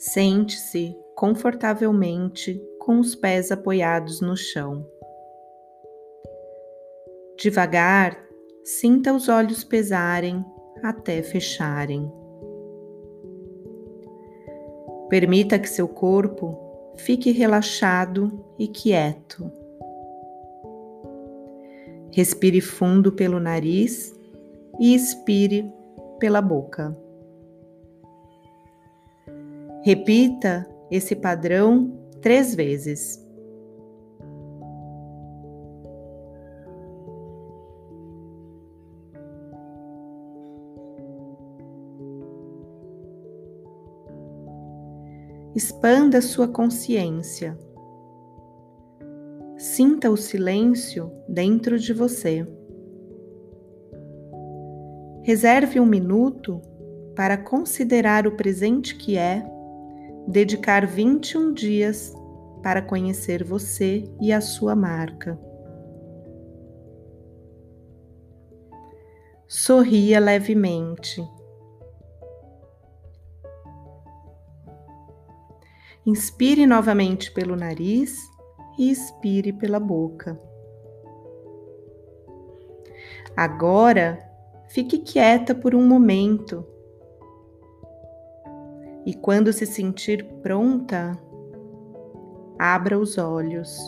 Sente-se confortavelmente com os pés apoiados no chão. Devagar, sinta os olhos pesarem até fecharem. Permita que seu corpo fique relaxado e quieto. Respire fundo pelo nariz e expire pela boca. Repita esse padrão três vezes. Expanda sua consciência. Sinta o silêncio dentro de você. Reserve um minuto para considerar o presente que é, dedicar 21 dias para conhecer você e a sua marca. Sorria levemente. Inspire novamente pelo nariz e expire pela boca. Agora, fique quieta por um momento. E quando se sentir pronta, abra os olhos.